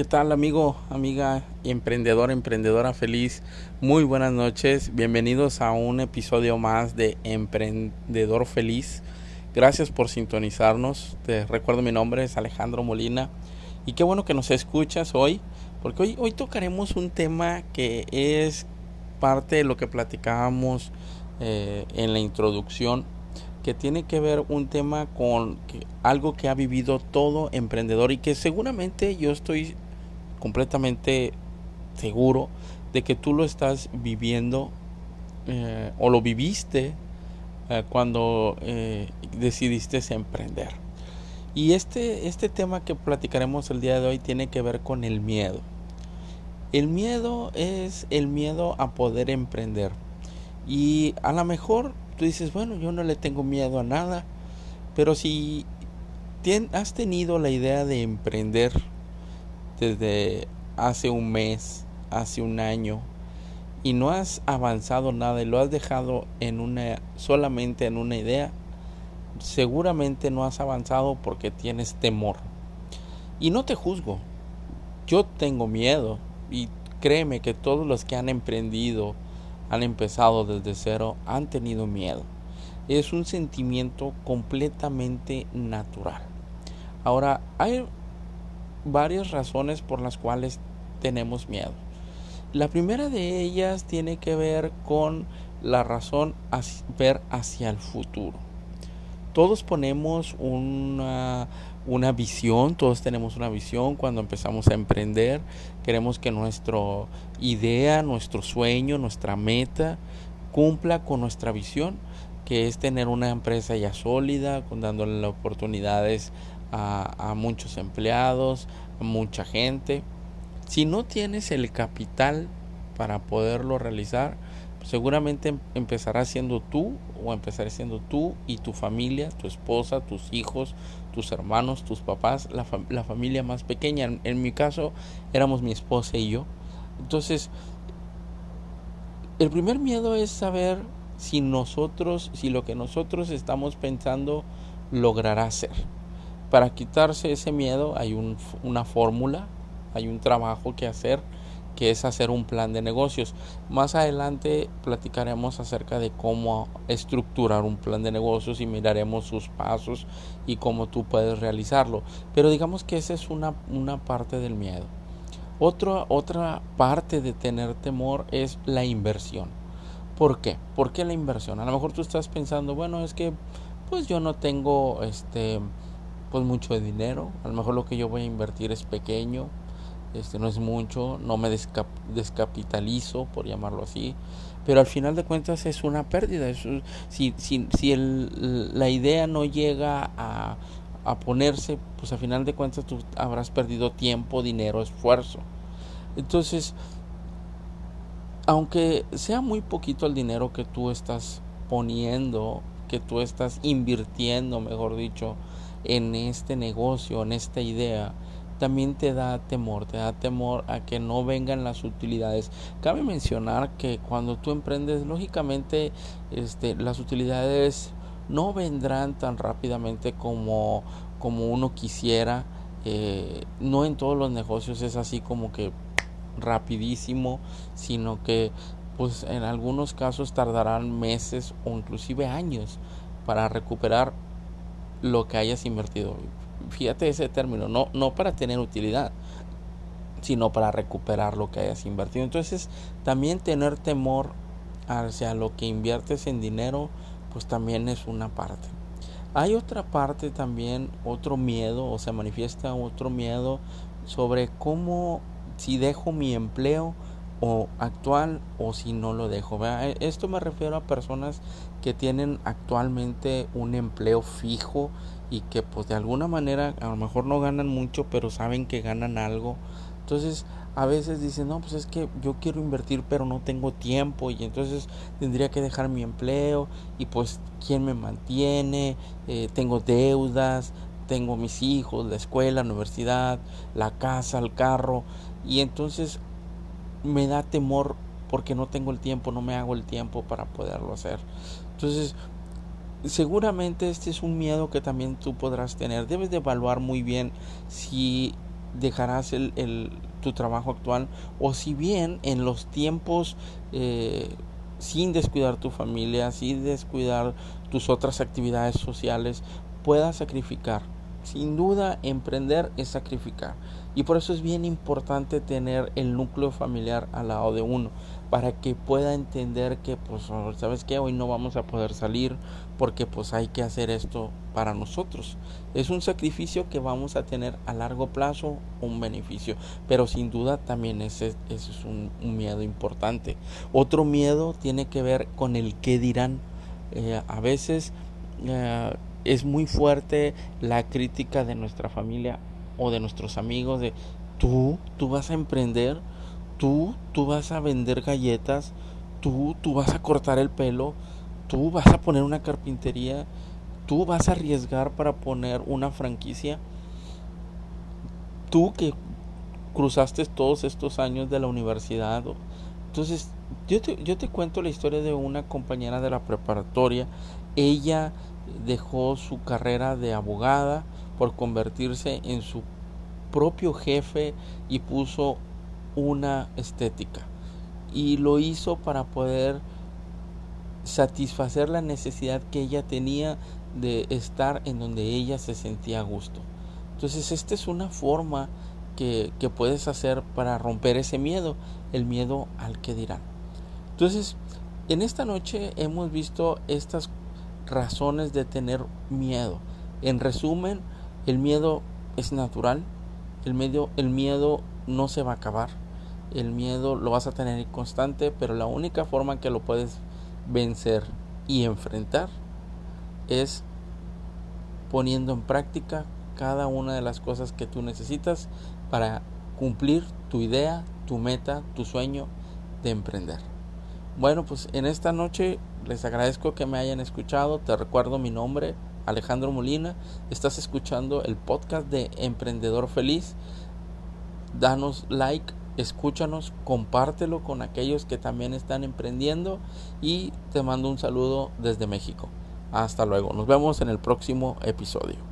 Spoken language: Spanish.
¿Qué tal amigo, amiga, emprendedor, emprendedora feliz? Muy buenas noches, bienvenidos a un episodio más de Emprendedor Feliz. Gracias por sintonizarnos. Te recuerdo mi nombre es Alejandro Molina y qué bueno que nos escuchas hoy, porque hoy, hoy tocaremos un tema que es parte de lo que platicábamos eh, en la introducción que tiene que ver un tema con algo que ha vivido todo emprendedor y que seguramente yo estoy completamente seguro de que tú lo estás viviendo eh, o lo viviste eh, cuando eh, decidiste emprender. Y este, este tema que platicaremos el día de hoy tiene que ver con el miedo. El miedo es el miedo a poder emprender. Y a lo mejor tú dices, bueno, yo no le tengo miedo a nada, pero si has tenido la idea de emprender desde hace un mes, hace un año, y no has avanzado nada y lo has dejado en una solamente en una idea, seguramente no has avanzado porque tienes temor. Y no te juzgo. Yo tengo miedo y créeme que todos los que han emprendido han empezado desde cero, han tenido miedo. Es un sentimiento completamente natural. Ahora, hay varias razones por las cuales tenemos miedo. La primera de ellas tiene que ver con la razón ver hacia el futuro. Todos ponemos una una visión, todos tenemos una visión cuando empezamos a emprender, queremos que nuestra idea, nuestro sueño, nuestra meta cumpla con nuestra visión, que es tener una empresa ya sólida, con dándole oportunidades a, muchos empleados, a mucha gente. Si no tienes el capital para poderlo realizar, seguramente empezarás siendo tú o empezarás siendo tú y tu familia, tu esposa, tus hijos, tus hermanos, tus papás, la, la familia más pequeña. En, en, mi caso éramos mi esposa y yo. Entonces, el primer miedo es saber si nosotros, si lo que nosotros estamos pensando logrará ser. Para quitarse ese miedo hay un, una fórmula, hay un trabajo que hacer que es hacer un plan de negocios. Más adelante platicaremos acerca de cómo estructurar un plan de negocios y miraremos sus pasos y cómo tú puedes realizarlo. Pero digamos que esa es una, una parte del miedo. Otra, otra parte de tener temor es la inversión. ¿Por qué? ¿Por qué la inversión? A lo mejor tú estás pensando, bueno, es que pues yo no tengo este pues mucho dinero, a lo mejor lo que yo voy a invertir es pequeño, este no es mucho, no me descapitalizo, por llamarlo así, pero al final de cuentas es una pérdida. si si, si el, la idea no llega a, a ponerse, pues al final de cuentas tú habrás perdido tiempo, dinero, esfuerzo. Entonces, aunque sea muy poquito el dinero que tú estás poniendo, que tú estás invirtiendo, mejor dicho, en este negocio, en esta idea, también te da temor, te da temor a que no vengan las utilidades. Cabe mencionar que cuando tú emprendes, lógicamente, este, las utilidades no vendrán tan rápidamente como, como uno quisiera. Eh, no en todos los negocios es así como que rapidísimo, sino que pues en algunos casos tardarán meses o inclusive años para recuperar lo que hayas invertido fíjate ese término, no, no para tener utilidad, sino para recuperar lo que hayas invertido. Entonces, también tener temor hacia lo que inviertes en dinero, pues también es una parte. Hay otra parte también, otro miedo, o se manifiesta otro miedo sobre cómo si dejo mi empleo o actual o si no lo dejo. Esto me refiero a personas que tienen actualmente un empleo fijo y que pues de alguna manera a lo mejor no ganan mucho pero saben que ganan algo entonces a veces dicen no pues es que yo quiero invertir pero no tengo tiempo y entonces tendría que dejar mi empleo y pues quién me mantiene eh, tengo deudas tengo mis hijos la escuela la universidad la casa el carro y entonces me da temor porque no tengo el tiempo no me hago el tiempo para poderlo hacer entonces seguramente este es un miedo que también tú podrás tener. Debes de evaluar muy bien si dejarás el, tu trabajo actual o si bien en los tiempos eh, sin descuidar tu familia, sin descuidar tus otras actividades sociales, puedas sacrificar. Sin duda, emprender es sacrificar. Y por eso es bien importante tener el núcleo familiar al lado de uno, para que pueda entender que, pues, ¿sabes qué? Hoy no vamos a poder salir porque pues hay que hacer esto para nosotros. Es un sacrificio que vamos a tener a largo plazo un beneficio, pero sin duda también ese, es un, miedo importante. Otro miedo tiene que ver con el qué dirán. Eh, a veces eh, es muy fuerte la crítica de nuestra familia o de nuestros amigos de tú, tú vas a emprender, tú, tú vas a vender galletas, tú, tú vas a cortar el pelo, tú vas a poner una carpintería, tú vas a arriesgar para poner una franquicia, tú que cruzaste todos estos años de la universidad. Entonces, yo te, yo te cuento la historia de una compañera de la preparatoria. Ella dejó su carrera de abogada por convertirse en su propio jefe y puso una estética. Y lo hizo para poder satisfacer la necesidad que ella tenía de estar en donde ella se sentía a gusto. Entonces esta es una forma que, que puedes hacer para romper ese miedo, el miedo al que dirán. Entonces, en esta noche hemos visto estas razones de tener miedo. En resumen, el miedo es natural, el, medio, el miedo no se va a acabar, el miedo lo vas a tener constante, pero la única forma que lo puedes vencer y enfrentar es poniendo en práctica cada una de las cosas que tú necesitas para cumplir tu idea, tu meta, tu sueño de emprender. Bueno, pues en esta noche les agradezco que me hayan escuchado. Te recuerdo mi nombre, Alejandro Molina. Estás escuchando el podcast de Emprendedor Feliz. Danos like, escúchanos, compártelo con aquellos que también están emprendiendo y te mando un saludo desde México. Hasta luego, nos vemos en el próximo episodio.